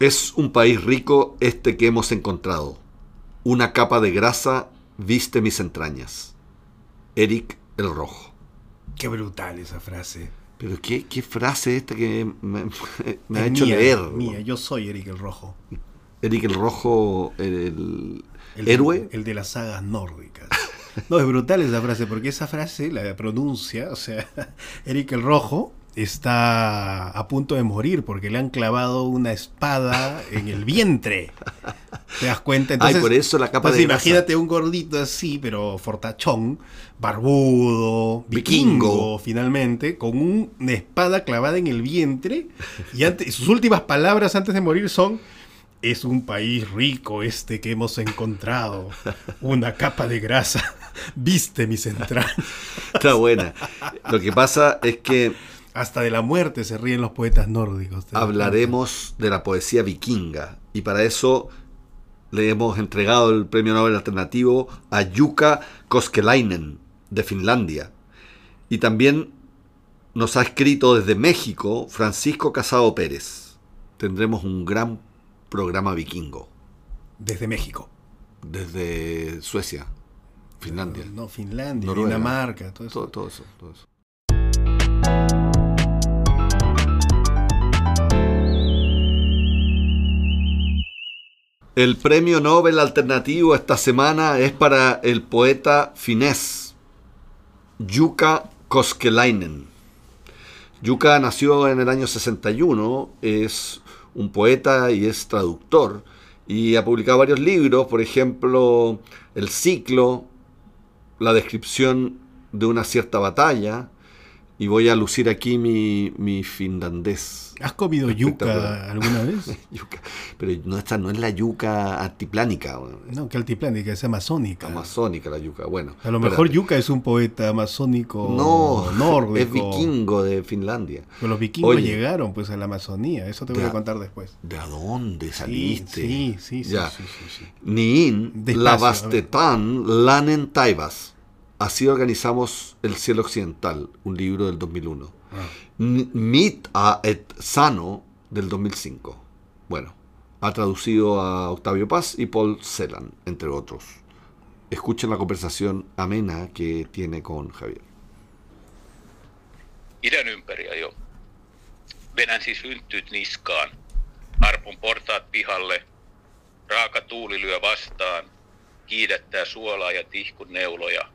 Es un país rico este que hemos encontrado. Una capa de grasa viste mis entrañas. Eric el Rojo. Qué brutal esa frase. Pero qué, qué frase esta que me, me ha Es hecho mía, leer. Mía, yo soy Eric el Rojo. Eric el Rojo, el, El héroe. El de las sagas nórdicas. No, es brutal esa frase, porque esa frase la pronuncia, o sea, Eric el Rojo está a punto de morir porque le han clavado una espada en el vientre. ¿Te das cuenta? Ay, por eso la capa entonces de grasa. imagínate un gordito así, pero fortachón, barbudo, vikingo, Vikingo. finalmente, con un- una espada clavada en el vientre. Y antes, sus últimas palabras antes de morir son: Es un país rico este que hemos encontrado. Una capa de grasa. Viste mis entrañas. Está buena. Lo que pasa es que Hasta de la muerte se ríen los poetas nórdicos. ¿te das hablaremos de la poesía vikinga y para eso le hemos entregado el premio Nobel alternativo a Jukka Koskelainen de Finlandia y también nos ha escrito desde México Francisco Casado Pérez. Tendremos un gran programa vikingo? Desde México. desde Suecia, Finlandia, No, Finlandia, Noruega. Dinamarca, todo eso. todo, todo eso, todo eso. El premio Nobel alternativo esta semana es para el poeta finés Jukka Koskelainen. Jukka nació en el año 61, es un poeta y es traductor y ha publicado varios libros, por ejemplo, El ciclo, la descripción de una cierta batalla y voy a lucir aquí mi, mi finlandés. ¿Has comido yuca alguna vez? Yuca. Pero no, esta no es la yuca es No, que altiplánica, es amazónica. amazónica la yuca. Bueno, A lo mejor espérate. Yuca es un poeta amazónico no, nórdico. es vikingo de Finlandia. Pero los vikingos Oye. llegaron pues a la Amazonía, eso te voy a contar después. ¿De dónde saliste? Sí, sí, sí, Ya. sí, sí, sí. Niin Despacio, Lavastetan Lanen Taivas. Así organizamos El cielo occidental, un libro del 2001. Ah. A et Sano del 2005. Bueno, ha traducido a Octavio Paz y Paul Celan, entre otros. Escuchen la conversación amena que tiene con Javier. idän ympäri ajo. Venän siis hynttyt niskaan. Arpon portaat pihalle. Raaka tuuli lyö vastaan. Kiidättää suolaa ja tihkun neuloja.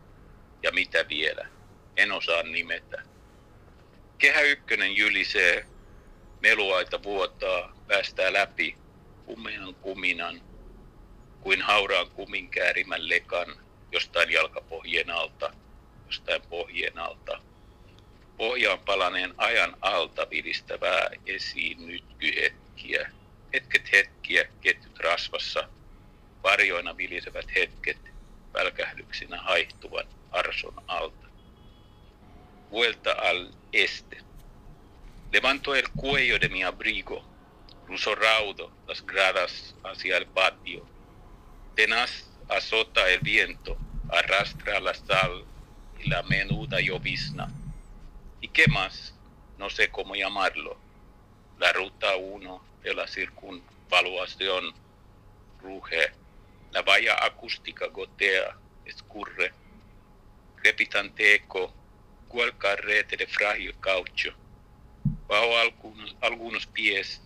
Ja mitä vielä? En osaa nimetä. Kehä ykkönen jylisee. Meluaita vuotaa. Päästää läpi. Kumean kuminan. Kuin hauraan kumin käärimän lekan. Jostain jalkapohjien alta. Jostain pohjien alta pohjaan palaneen ajan alta viristävää esiin nytkyhetkiä. Hetket hetkiä, ketjut rasvassa, varjoina vilisevät hetket, välkähdyksinä haihtuvan arson alta. Vuelta al este. Levanto el cuello de mi abrigo, cruzo raudo las gradas hacia el patio. Tenaz azota el viento, arrastra la sal y la menuda llovizna. ¿Y qué más? No sé cómo llamarlo. La ruta 1 de la circunvaluación ruge. La valla acústica gotea, escurre. Crepitante eco, cual carrete de frágil caucho. Bajo algunos, algunos pies,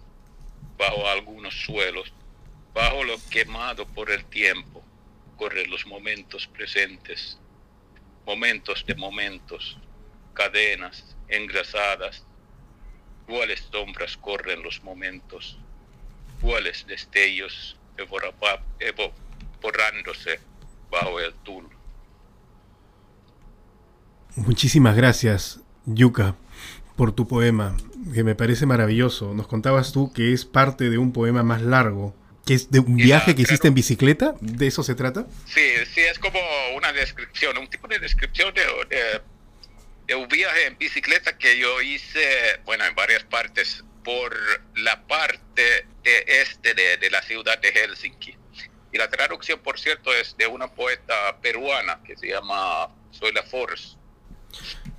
bajo algunos suelos, bajo lo quemado por el tiempo, corren los momentos presentes, momentos de momentos, cadenas engrasadas, cuáles sombras corren los momentos, cuáles destellos evaporándose bajo el tul. Muchísimas gracias, Yuka, por tu poema, que me parece maravilloso. Nos contabas tú que es parte de un poema más largo, que es de un viaje que hiciste en bicicleta. ¿De eso se trata? Sí, sí, es como una descripción, un tipo de descripción de, de- de un viaje en bicicleta que yo hice, bueno, en varias partes, por la parte de este de, de la ciudad de Helsinki. Y la traducción, por cierto, es de una poeta peruana que se llama Zoila Force.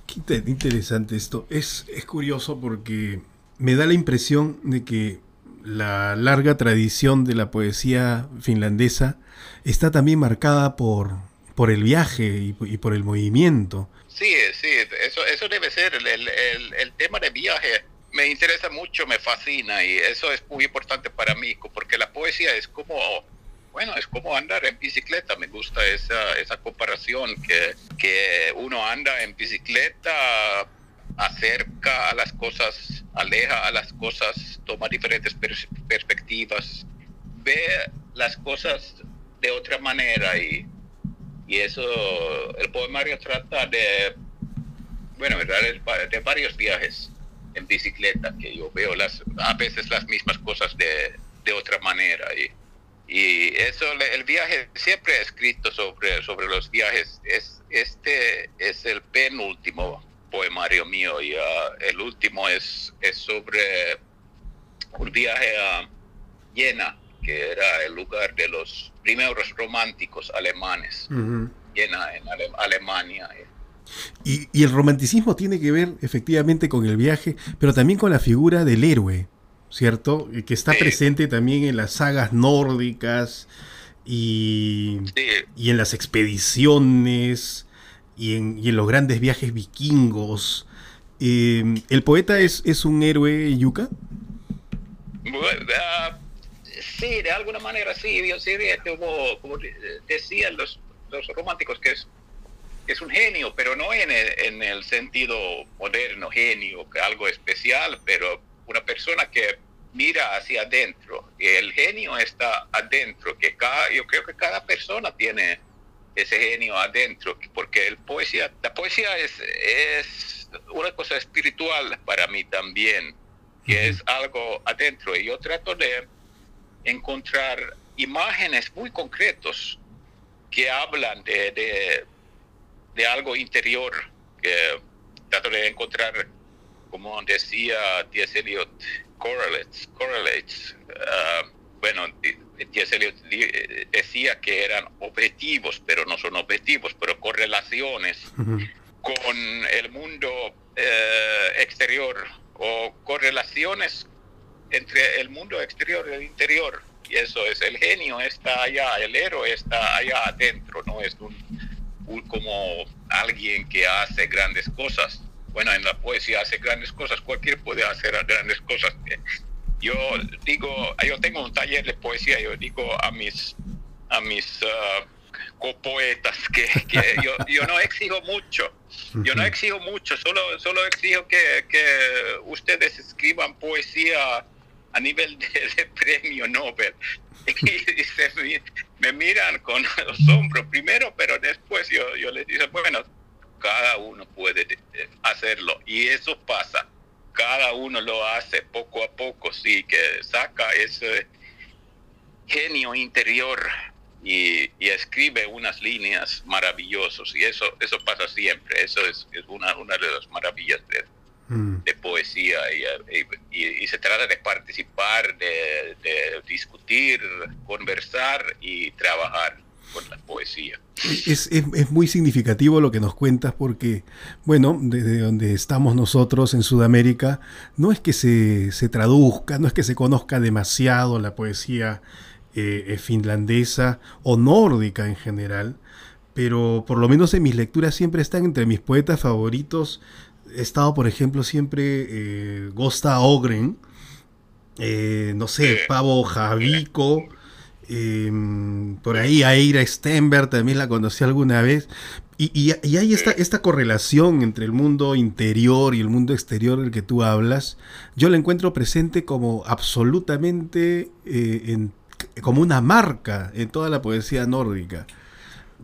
Qué inte- interesante esto. Es, es curioso porque me da la impresión de que la larga tradición de la poesía finlandesa está también marcada por, por el viaje y, por el movimiento. Sí, sí, eso, eso debe ser el, el, el, tema de viaje. Me interesa mucho, me fascina y eso es muy importante para mí, porque la poesía es como, bueno, es como andar en bicicleta. Me gusta esa, esa comparación que, que uno anda en bicicleta acerca a las cosas, aleja a las cosas, toma diferentes perspectivas, ve las cosas de otra manera y, y eso, el poemario trata de, bueno, de varios viajes en bicicleta, que yo veo las, a veces las mismas cosas de, de otra manera y, y eso, el viaje, siempre he escrito sobre, sobre los viajes, es, este es el penúltimo poemario mío y ah, el último es, es sobre un viaje a Jena, que era el lugar de los primeros románticos alemanes. Jena en Alemania. Y, y, el romanticismo tiene que ver efectivamente con el viaje, pero también con la figura del héroe, ¿cierto? Que está presente también en las sagas nórdicas y, y en las expediciones y en, los grandes viajes vikingos. Eh, ¿El poeta es, es un héroe yuca? Ah, sí, de alguna manera sí. Yo sí, como, como decían los, los románticos, que es, es un genio, pero no en el, en el sentido moderno, genio, que algo especial, pero una persona que mira hacia adentro. El genio está adentro, que cada, yo creo que cada persona tiene ese genio adentro, porque el poesía, la poesía es, es una cosa espiritual para mí también, que es algo adentro. Y yo trato de encontrar imágenes muy concretos que hablan de, de, de algo interior, que trato de encontrar, como decía T.S. Eliot, correlates, correlates uh, bueno, eh, decía que eran objetivos, pero no son objetivos, pero correlaciones con el mundo eh, exterior o correlaciones entre el mundo exterior y el interior. Y eso es, el genio está allá, el héroe está allá adentro, no es un, como alguien que hace grandes cosas. Bueno, en la poesía hace grandes cosas, cualquier puede hacer grandes cosas yo digo, yo tengo un taller de poesía, yo digo a mis, a mis uh, copoetas que, yo, yo, no exijo mucho, yo no exijo mucho, solo, solo exijo que, que ustedes escriban poesía a nivel de, premio Nobel. Y, se, me, miran con asombro primero, pero después yo, yo les digo, bueno, cada uno puede hacerlo y eso pasa cada uno lo hace poco a poco, sí, que saca ese genio interior y, escribe unas líneas maravillosas. Y eso, eso pasa siempre, eso es, una, una de las maravillas de, mm. poesía. Y, se trata de participar, de discutir, conversar y trabajar con la poesía. Es, muy significativo lo que nos cuentas porque, bueno, desde donde estamos nosotros en Sudamérica, no es que se, traduzca, no es que se conozca demasiado la poesía eh, eh, finlandesa o nórdica en general, pero por lo menos en mis lecturas siempre están entre mis poetas favoritos. He estado, por ejemplo, siempre eh, Gosta Ogren, no sé, Pavo Javico. Em, por ahí Aira Stenberg también la conocí alguna vez. Y, y, hay esta, esta correlación entre el mundo interior y el mundo exterior del que tú hablas. Yo la encuentro presente como absolutamente eh, como una marca en toda la poesía nórdica.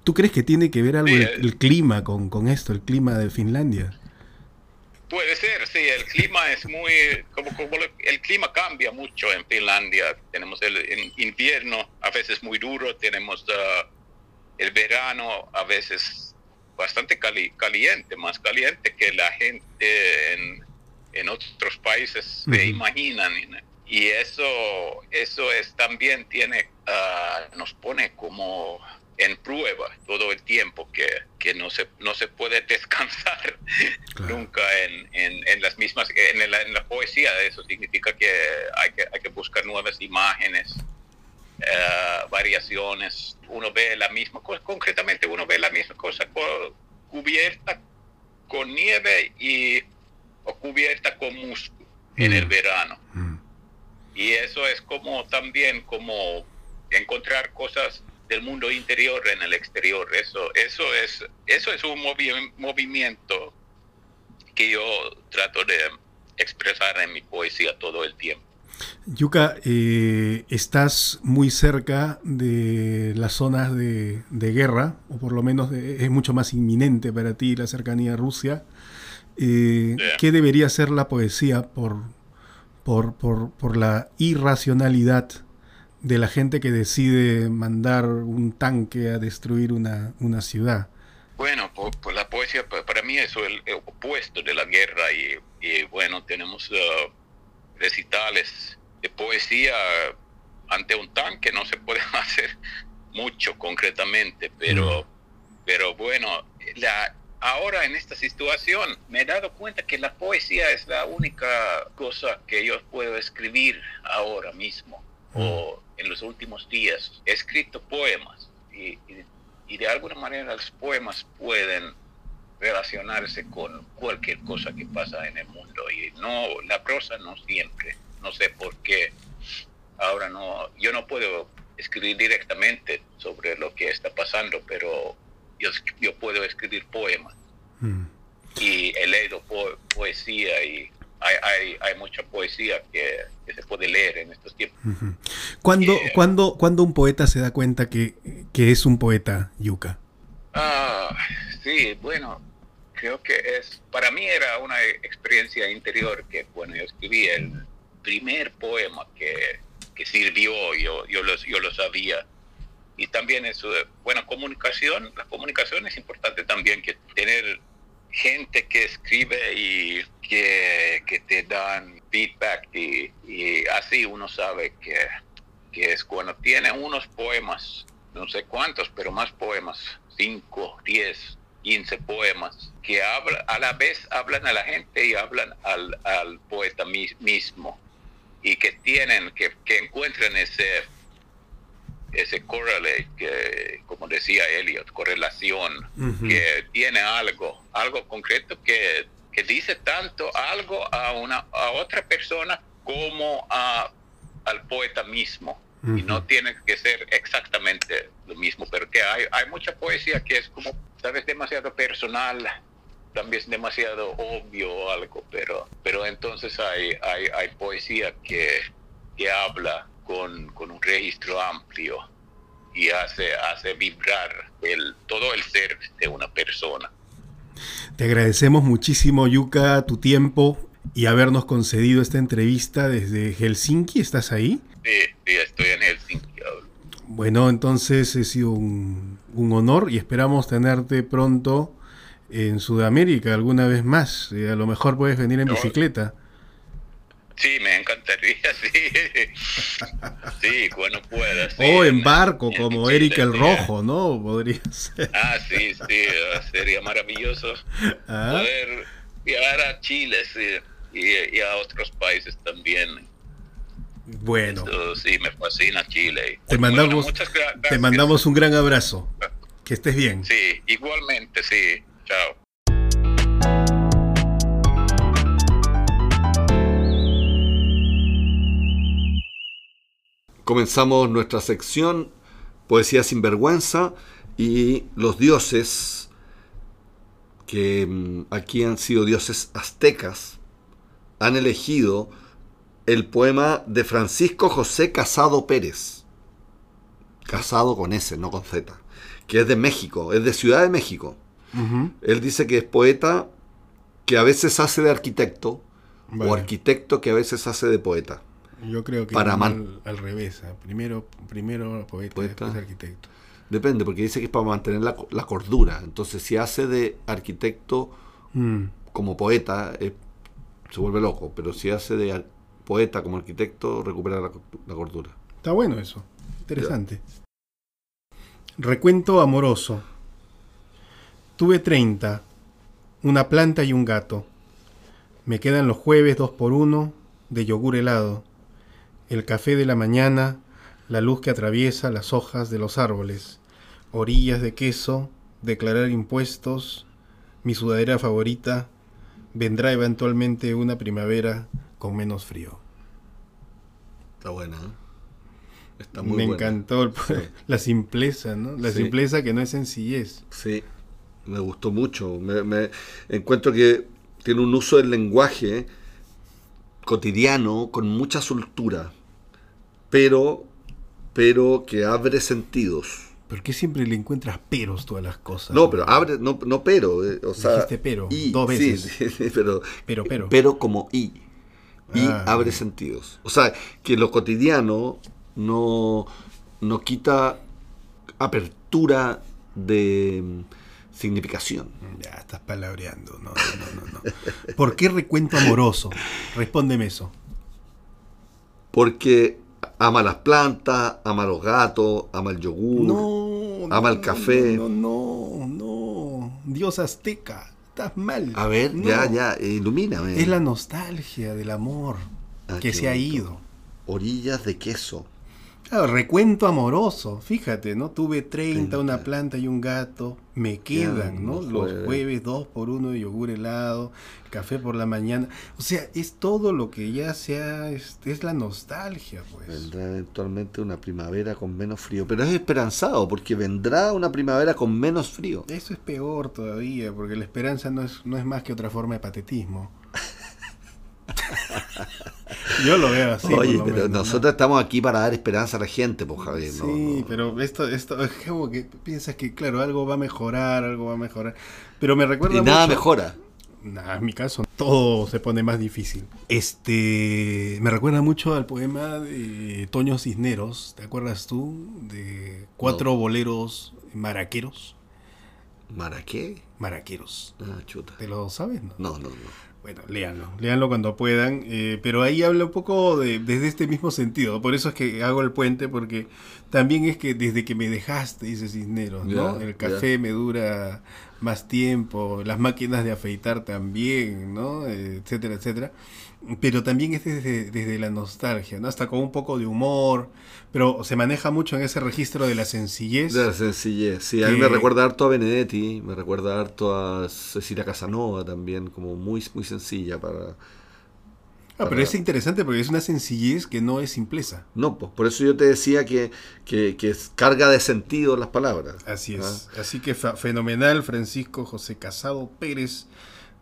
¿Tú crees que tiene que ver algo el, clima con, con esto, el clima de Finlandia? Puede ser, sí, el clima es muy, como, el clima cambia mucho en Finlandia. Tenemos el, invierno a veces muy duro, tenemos uh, el verano a veces bastante caliente, más caliente que la gente en, en otros países se imaginan. Y eso, eso es también tiene, uh, nos pone como en prueba todo el tiempo, que, que no, se, no se puede descansar nunca en, en, las mismas, en la, en la, poesía. Eso significa que hay que, hay que buscar nuevas imágenes, eh, variaciones. Uno ve la misma cosa, concretamente uno ve la misma cosa cubierta con nieve y o cubierta con musgo en el mm. verano. Mm. Y eso es como también como encontrar cosas del mundo interior en el exterior. Eso, eso es, eso es un movimiento que yo trato de expresar en mi poesía todo el tiempo. Yuka, eh, estás muy cerca de las zonas de, guerra, o por lo menos es mucho más inminente para ti la cercanía a Rusia. Eh, ¿Qué debería ser la poesía por, por, por, por la irracionalidad de la gente que decide mandar un tanque a destruir una, una ciudad. Bueno, pues, la poesía para mí es el, opuesto de la guerra y, bueno, tenemos uh, recitales de poesía ante un tanque, no se puede hacer mucho concretamente, pero, pero bueno, la, ahora en esta situación me he dado cuenta que la poesía es la única cosa que yo puedo escribir ahora mismo. O en los últimos días he escrito poemas y, de alguna manera los poemas pueden relacionarse con cualquier cosa que pasa en el mundo y no la prosa no siempre no sé por qué. Ahora no yo no puedo escribir directamente sobre lo que está pasando pero yo, yo puedo escribir poemas. Mm. y he leído poesía y hay, hay, mucha poesía que, se puede leer en estos tiempos. ¿Cuándo, eh, un poeta se da cuenta que, es un poeta, Yuka? Ah, sí, bueno, creo que es, para mí era una experiencia interior que, bueno, yo escribí el primer poema que, que sirvió, yo, yo, lo, yo lo sabía. Y también eso, bueno, comunicación, la comunicación es importante también, que tener gente que escribe y que, que te dan feedback y, así uno sabe que, que, es cuando tiene unos poemas, no sé cuántos, pero más poemas, 5, 10, 15 poemas, que habla, a la vez hablan a la gente y hablan al, al poeta mismo. Y que tienen, que, que encuentren ese ese correlate, que, como decía Elliot, correlación, que tiene algo, algo concreto que, que, dice tanto algo a, una, a otra persona como a, al poeta mismo. Y no tiene que ser exactamente lo mismo, pero que hay, hay mucha poesía que es como, sabes, demasiado personal, también es demasiado obvio o algo, pero, pero entonces hay, hay, hay poesía que, que habla con, con un registro amplio y hace, hace vibrar el, todo el ser de una persona. Te agradecemos muchísimo, Yuka, tu tiempo y habernos concedido esta entrevista desde Helsinki. ¿Estás ahí? Sí, sí, estoy en Helsinki. Bueno, entonces ha sido un, un honor y esperamos tenerte pronto en Sudamérica alguna vez más. Eh, a lo mejor puedes venir en bicicleta. Sí, me encantaría, sí. Sí, cuando pueda. o en barco, como Eric el Rojo, ¿no? Podría ser. Ah, sí, sí, sería maravilloso ah. poder viajar a Chile y, a otros países también. Bueno. sí, me fascina Chile. Te mandamos, te mandamos un gran abrazo. Que estés bien. Sí, igualmente, sí. Chao. Comenzamos nuestra sección Poesía sin vergüenza y los dioses, que mm, aquí han sido dioses aztecas, han elegido el poema de Francisco José Casado Pérez. Casado con S, no con Z. Que es de México, es de Ciudad de México. Él dice que es poeta que a veces hace de arquitecto o arquitecto que a veces hace de poeta. Yo creo que para al, revés. ¿ah? Primero, primero poeta, después arquitecto. Depende, porque dice que es para mantener la, cordura. Entonces, si hace de arquitecto mm. como poeta, eh, se vuelve loco. Pero si hace de poeta como arquitecto, recupera la, cordura. Está bueno eso. Interesante. Recuento amoroso. Tuve 30, una planta y un gato. Me quedan los jueves dos por uno de yogur helado, el café de la mañana, la luz que atraviesa las hojas de los árboles, orillas de queso, declarar impuestos, mi sudadera favorita, vendrá eventualmente una primavera con menos frío. Está buena, ¿eh? Está muy Me buena. encantó el- Sí. la simpleza, ¿no? La Sí. simpleza que no es sencillez. Sí, me gustó mucho. Me, me- encuentro que tiene un uso del lenguaje cotidiano con mucha soltura, pero, pero que abre sentidos. ¿Por qué siempre le encuentras peros todas las cosas? No, pero abre, no, no pero, eh, o sea, Dijiste pero, y, dos veces. sí, sí, pero, Pero, pero. pero como y. Y Ah. abre sentidos. O sea, que lo cotidiano no, no quita apertura de significación. Ya estás palabreando. No, no, no, no. ¿Por qué recuento amoroso? Respóndeme eso. Porque ama las plantas, ama los gatos, ama el yogur. No. Ama no, el café. No, no, no. Dios azteca. Estás mal. A ver, No. ya, ya, ilumíname. Es la nostalgia del amor Ah, que se ha ido. Orillas de queso. Claro, recuento amoroso, fíjate, ¿no? Tuve 30, una 30. planta y un gato, me quedan, ¿no? los Los jueves. jueves, dos por uno de yogur helado, café por la mañana. O sea, es todo lo que ya sea, es, es la nostalgia, pues. Vendrá eventualmente una primavera con menos frío. Pero es esperanzado, porque vendrá una primavera con menos frío. Eso es peor todavía, porque la esperanza no es, no es más que otra forma de patetismo. Yo lo veo así. Oye, pero menos, ¿no? nosotros estamos aquí para dar esperanza a la gente, pues Javier. Sí, no. pero esto, esto es como que piensas que, claro, algo va a mejorar, algo va a mejorar. Pero me recuerda Y nada mejora. Nah, en mi caso, todo se pone más difícil. Este, me recuerda mucho al poema de Toño Cisneros, ¿te acuerdas tú? De cuatro boleros maraqueros. ¿Mara qué? Maraqueros. Ah, chuta. ¿Te lo sabes? No. No, no, no. Bueno, léanlo, léanlo cuando puedan, eh, pero ahí habla un poco de, desde este mismo sentido, por eso es que hago el puente, porque también es que desde que me dejaste, dice Cisneros, ¿no? El café me dura más tiempo, las máquinas de afeitar también, ¿no? Etcétera, etcétera. Pero también es desde, desde la nostalgia, ¿no? Hasta con un poco de humor, pero se maneja mucho en ese registro de la sencillez. De la sencillez. Sí, a mí me recuerda harto a Benedetti, me recuerda harto a Cecilia Casanova también, como muy, muy sencilla para... Ah, pero es interesante porque es una sencillez que no es simpleza. No, pues por eso yo te decía que, que, que es carga de sentido las palabras. Así es. Ah. Así que fenomenal, Francisco José Casado Pérez.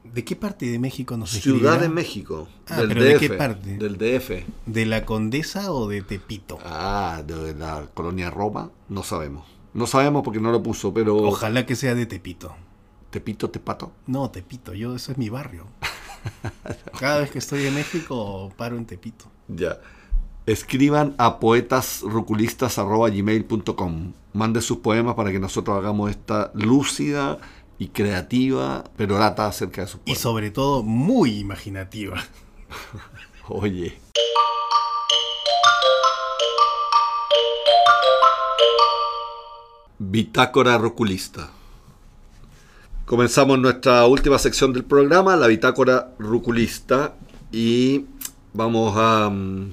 ¿De qué parte de México nos Ciudad escribirá? de México. Ah, del pero DF. ¿de qué parte? Del DF. ¿De la Condesa o de Tepito? Ah, de la colonia Roma, no sabemos. No sabemos porque no lo puso, pero... Ojalá que sea de Tepito. Tepito, Tepato. No, Tepito, yo, eso es mi barrio. Cada vez que estoy en México, paro en Tepito. Ya. Escriban a poetasruculistas.gmail.com. Mande sus poemas para que nosotros hagamos esta lúcida y creativa perorata acerca de sus Y poemas. sobre todo, muy imaginativa. Oye. Bitácora Ruculista. Comenzamos nuestra última sección del programa, la Bitácora Ruculista, y vamos a mm,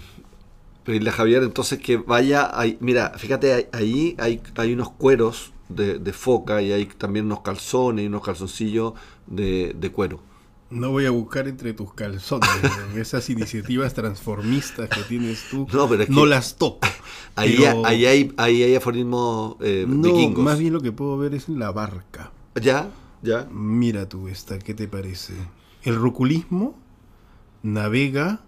pedirle a Javier entonces que vaya. ahí- mira, fíjate, ahí- hay, hay unos cueros de, de foca y hay también unos calzones y unos calzoncillos de, de cuero. No voy a buscar entre tus calzones. Esas iniciativas transformistas que tienes tú, No, pero es no que- las toco. Ahí, Pero- ahí, hay, ahí hay aforismos eh, No, vikingos. más bien lo que puedo ver es en la barca. ¿Ya? ¿Ya? Mira tú esta, ¿qué te parece? El ruculismo navega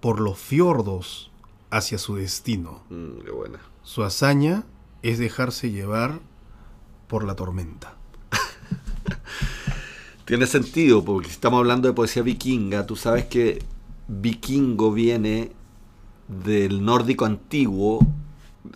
por los fiordos hacia su destino. Mm, qué buena. Su hazaña es dejarse llevar por la tormenta. Tiene sentido, porque si estamos hablando de poesía vikinga, tú sabes que vikingo viene del nórdico antiguo,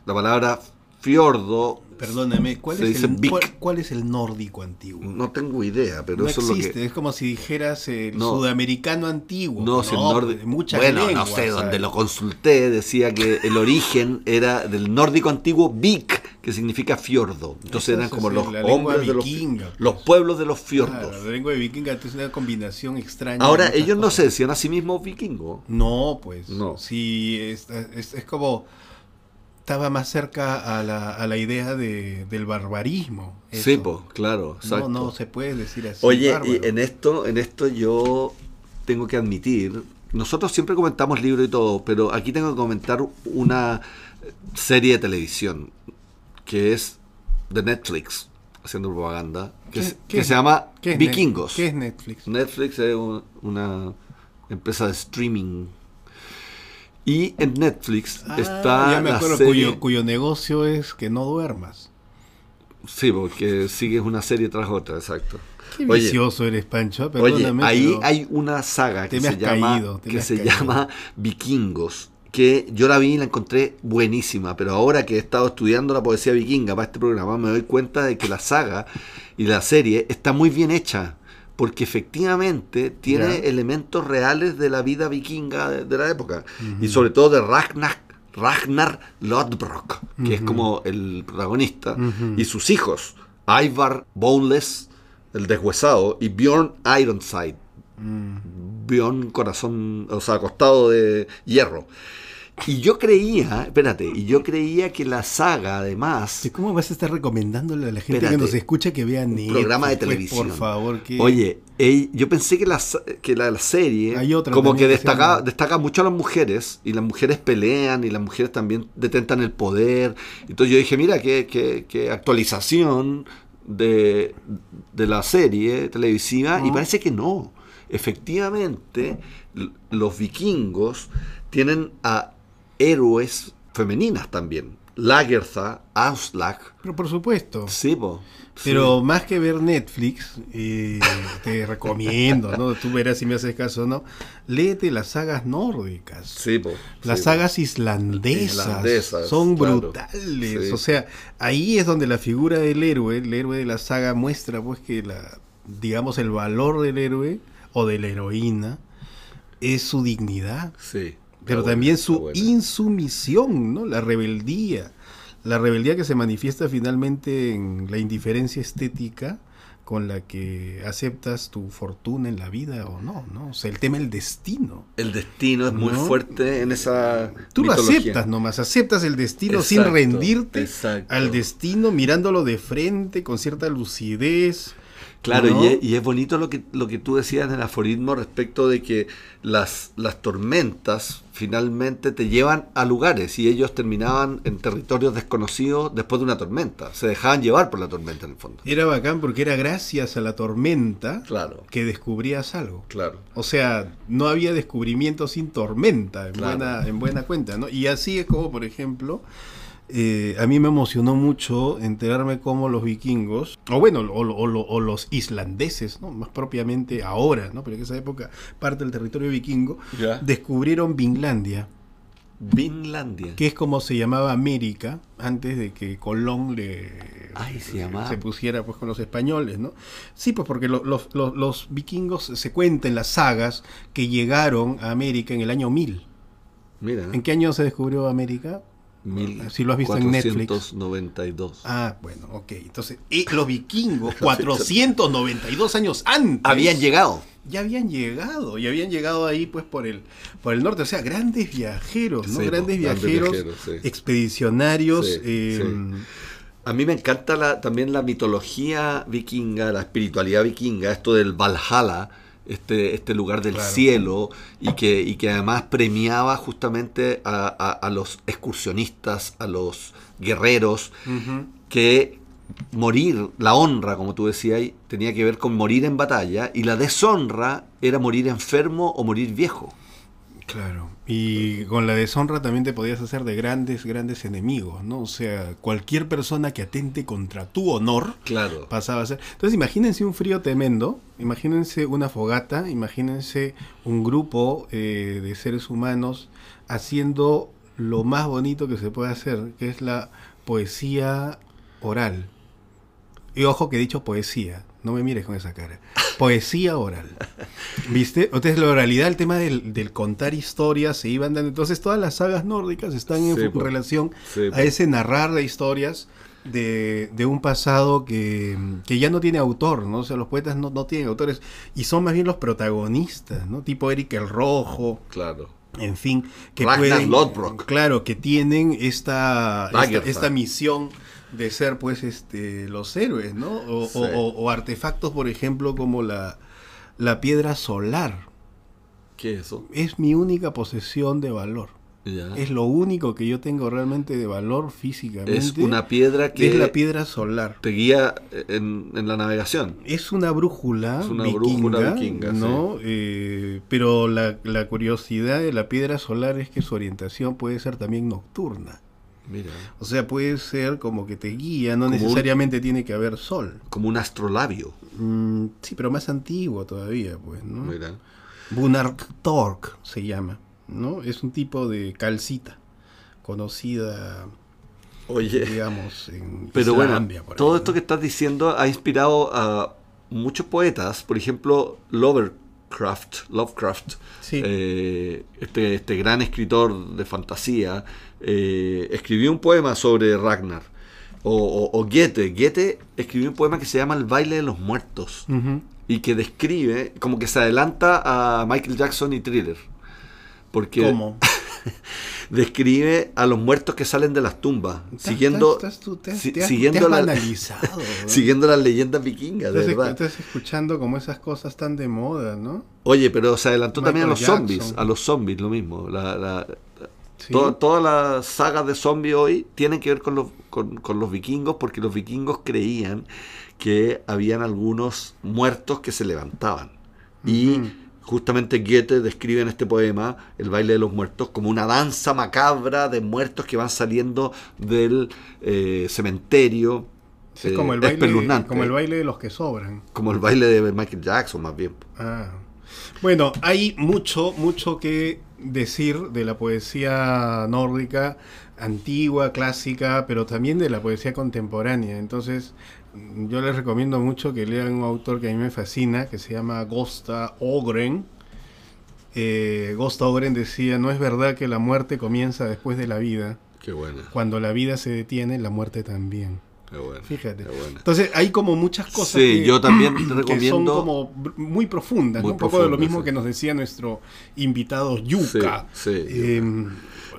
la palabra fiordo, Perdóname, ¿cuál, es el, Vic. cuál- cuál es el nórdico antiguo? no tengo idea, pero no eso existe, es lo que... es como si dijeras el No. sudamericano antiguo. No, si el nórdico... pues, muchas Bueno, lenguas, no sé, donde ¿sabes? lo consulté decía que el origen era del nórdico antiguo Vic, que significa fiordo. Entonces eran como los hombres de los, vikinga, los pues. pueblos de los fiordos. Claro, la lengua de vikinga es una combinación extraña. Ahora, ellos no se decían a sí mismos vikingos. No, pues. No. Sí, es, es- es como. Estaba más cerca a la, a la idea de, del barbarismo. Sí, pues, claro, exacto. No, no se puede decir así. Oye, bárbaro. y en esto, en esto yo tengo que admitir, nosotros siempre comentamos libros y todo, pero aquí tengo que comentar una serie de televisión que es de Netflix, haciendo propaganda, que, ¿Qué- es- qué que es- se llama ¿Qué es Net- Vikingos. ¿Qué es Netflix? Netflix es un- una empresa de streaming. Y en Netflix Ah, está ya me la acuerdo, serie... cuyo, cuyo negocio es que no duermas. Sí, porque sigues una serie tras otra, exacto. Qué Oye, vicioso eres, Pancho. Oye, ahí pero hay una saga que se llama caído, que se caído. llama Vikingos, que yo la vi y la encontré buenísima, pero ahora que he estado estudiando la poesía vikinga para este programa me doy cuenta de que la saga y la serie está muy bien hecha, porque efectivamente tiene elementos reales de la vida vikinga de, de la época. Y sobre todo de Ragnar Ragnar Lodbrok, que es como el protagonista, y sus hijos, Ivar Boneless, el deshuesado, y Bjorn Ironside, Mm. Bjorn Corazón, o sea, acostado de hierro. Y yo creía, espérate, y yo creía que la saga, además, ¿Cómo vas a estar recomendándole a la gente Espérate. que nos escucha que vean un programa de Pues, televisión. por favor, que... Oye, ey, yo pensé que la, que la, la serie Hay otra como que destaca, destaca mucho a las mujeres y las mujeres pelean y las mujeres también detentan el poder. Entonces yo dije, mira, qué, qué- qué actualización de, de la serie televisiva y parece que no. Efectivamente, los vikingos tienen a héroes femeninas también. Lagertha, Auslag, Pero por supuesto. sí, po, sí. Pero más que ver Netflix, eh, te recomiendo, ¿no? Tú verás si me haces caso o no. Léete las sagas nórdicas. Sí, po, Las sí, po. sagas islandesas, Islandesas, son claro. brutales. Sí. O sea, ahí es donde la figura del héroe, el héroe de la saga muestra pues que la digamos el valor del héroe o de la heroína es su dignidad, Sí. Pero también su insumisión, ¿no? La rebeldía. La rebeldía que se manifiesta finalmente en la indiferencia estética con la que aceptas tu fortuna en la vida o no, ¿no? O sea, el tema del destino. El destino es muy fuerte en esa. Tú lo aceptas nomás, aceptas el destino sin rendirte exacto. al destino, mirándolo de frente, con cierta lucidez. Claro, ¿no? y, es, y es bonito lo que, lo que tú decías en el aforismo respecto de que las, las tormentas finalmente te llevan a lugares y ellos terminaban en territorios desconocidos después de una tormenta. Se dejaban llevar por la tormenta en el fondo. Era bacán porque era gracias a la tormenta Claro, que descubrías algo. claro. O sea, no había descubrimiento sin tormenta, en, Claro. buena, en buena cuenta, ¿no? Y así es como, por ejemplo, eh, a mí me emocionó mucho enterarme cómo los vikingos, o bueno, o, o- o- o los islandeses, ¿no? Más propiamente ahora, ¿no? Pero en esa época parte del territorio vikingo, Ya. descubrieron Vinlandia, Vinlandia. que es como se llamaba América antes de que Colón le Ay, se llamaba. se pusiera pues con los españoles, ¿no? Sí, pues porque lo- los, vikingos se cuenta en las sagas que llegaron a América en el año 1000. Mira, ¿En qué año se descubrió América? Si lo has visto en Netflix. 1492. Ah, bueno, ok. Entonces, y los vikingos, 492 años antes. Habían llegado. Ya habían llegado, y habían llegado ahí pues por el, por el norte. O sea, grandes viajeros, ¿no? Sí, grandes viajeros, viajeros, sí. expedicionarios. Eh. A mí me encanta la, también la mitología vikinga, la espiritualidad vikinga, esto del Valhalla, este, este lugar del Claro. cielo, y que, y que además premiaba justamente a, a- a los excursionistas, a los guerreros, que morir, la honra, como tú decías, tenía que ver con morir en batalla, y la deshonra era morir enfermo o morir viejo. Claro. Y con la deshonra también te podías hacer de grandes, grandes enemigos, ¿no? O sea, cualquier persona que atente contra tu honor Claro. pasaba a ser. Entonces, imagínense un frío tremendo, imagínense una fogata, imagínense un grupo eh, de seres humanos haciendo lo más bonito que se puede hacer, que es la poesía oral. Y ojo que he dicho poesía, no me mires con esa cara. Poesía oral. ¿Viste? Entonces la oralidad, el tema del, del contar historias, se iban dando. Entonces todas las sagas nórdicas están en Sí, relación Sí, a ese narrar de historias de, de un pasado que, que ya no tiene autor, ¿no? O sea, los poetas no, no tienen autores y son más bien los protagonistas, ¿no? Tipo Eric el Rojo, Claro. en fin, que Ragnar pueden, Lodbrok. claro, que tienen esta, esta misión de ser, pues, este, los héroes, ¿no? O, Sí. o- o- o artefactos, por ejemplo, como la, la piedra solar. ¿Qué es eso? Es mi única posesión de valor. Ya. Es lo único que yo tengo realmente de valor físicamente. Es una piedra que es la piedra solar. te guía en, en la navegación. Es una brújula, Es una vikinga, brújula vikinga, ¿no? Eh, pero la, la curiosidad de la piedra solar es que su orientación puede ser también nocturna. Mira. O sea, puede ser como que te guía, no Como un- necesariamente tiene que haber sol. Como un astrolabio. Mm, sí, pero más antiguo todavía, pues, ¿no? Mira. Bunark Tork se llama, ¿no? Es un tipo de calcita conocida, Oye. digamos, en Pero Islandia, bueno, todo esto que estás diciendo ha inspirado a muchos poetas. Por ejemplo, Lovecraft, Lovecraft Sí. eh, este, este gran escritor de fantasía, eh, escribió un poema sobre Ragnar. O, o- o Goethe. Goethe escribió un poema que se llama El baile de los muertos. Y que describe, como que se adelanta a Michael Jackson y Thriller. Porque ¿Cómo? describe a los muertos que salen de las tumbas, siguiendo, siguiendo, te has la- banalizado, ¿no? siguiendo las leyendas vikingas, de verdad. estás escuchando como esas cosas tan de moda, ¿no? Oye, pero se adelantó también a los zombies, a los zombies, lo mismo. La, la- Sí. to- todas las sagas de zombies hoy tienen que ver con los, con, con los vikingos, porque los vikingos creían que habían algunos muertos que se levantaban. Y justamente Goethe describe en este poema el baile de los muertos como una danza macabra de muertos que van saliendo del eh, cementerio. Es Eh, como el baile, como el baile de los que sobran. Como el baile de Michael Jackson, más bien. Ah. Bueno, hay mucho, mucho que decir de la poesía nórdica, antigua, clásica, pero también de la poesía contemporánea. Entonces, mm, yo les recomiendo mucho que lean un autor que a mí me fascina, que se llama Gosta Ogren. Eh, Gosta Ogren decía, no es verdad que la muerte comienza después de la vida. Qué buena, Cuando la vida se detiene, la muerte también. Qué. Fíjate. qué. Entonces hay como muchas cosas Sí, que, yo también te que son como muy profundas, Muy ¿no? un poco de lo mismo sí. que nos decía nuestro invitado Yuka. Sí, Eh,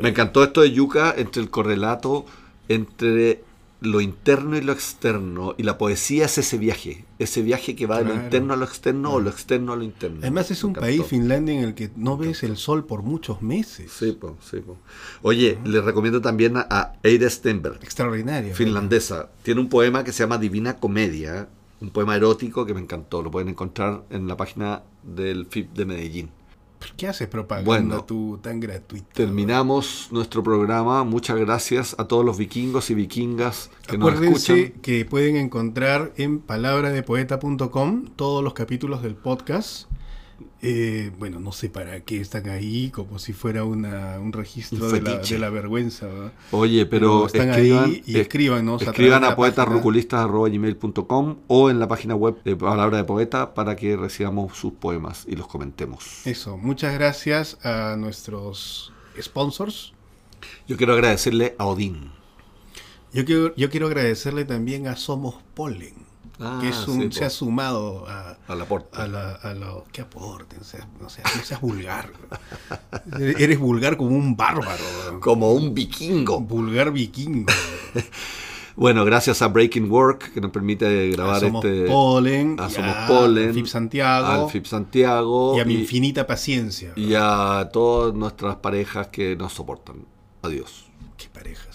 Me encantó esto de Yuka entre el correlato entre lo interno y lo externo. Y la poesía es ese viaje. Ese viaje que va de lo Claro. interno a lo externo o lo externo a lo interno. además es un país, Finlandia, en el que no ves el sol por muchos meses. Sí, po, sí, po. Oye, les recomiendo también a, a Eire Stenberg, Extraordinario. finlandesa. Tiene un poema que se llama Divina Comedia. Un poema erótico que me encantó. Lo pueden encontrar en la página del FIP de Medellín. ¿Por qué haces propaganda Bueno. tú tan gratuita? Terminamos nuestro programa. Muchas gracias a todos los vikingos y vikingas que nos Acuérdense escuchan. que pueden encontrar en palabradepoeta.com todos los capítulos del podcast. Eh, bueno, no sé para qué están ahí, como si fuera una, un registro de la, de la vergüenza. ¿verdad? Oye, pero, están escriban, ahí y escríbanos. a escriban a poetasruculistas.gmail.com o en la página web de Palabra de Poeta para que recibamos sus poemas y los comentemos. Eso, muchas gracias a nuestros sponsors. Yo quiero agradecerle a Odín. Yo quiero, yo quiero agradecerle también a Somos Polen, Ah, que es un, sí, se po. ha sumado a, a la porta. a, la, a lo que aporten, o sea, no seas, no seas vulgar. Eres vulgar como un bárbaro. Como un vikingo. Vulgar vikingo. Bueno, gracias a Breaking Work que nos permite A grabar Somos este. Polen, a Somos a Polen, FIP Santiago al FIP Santiago y a mi y, infinita paciencia. y a todas nuestras parejas que nos soportan. Adiós. Qué parejas.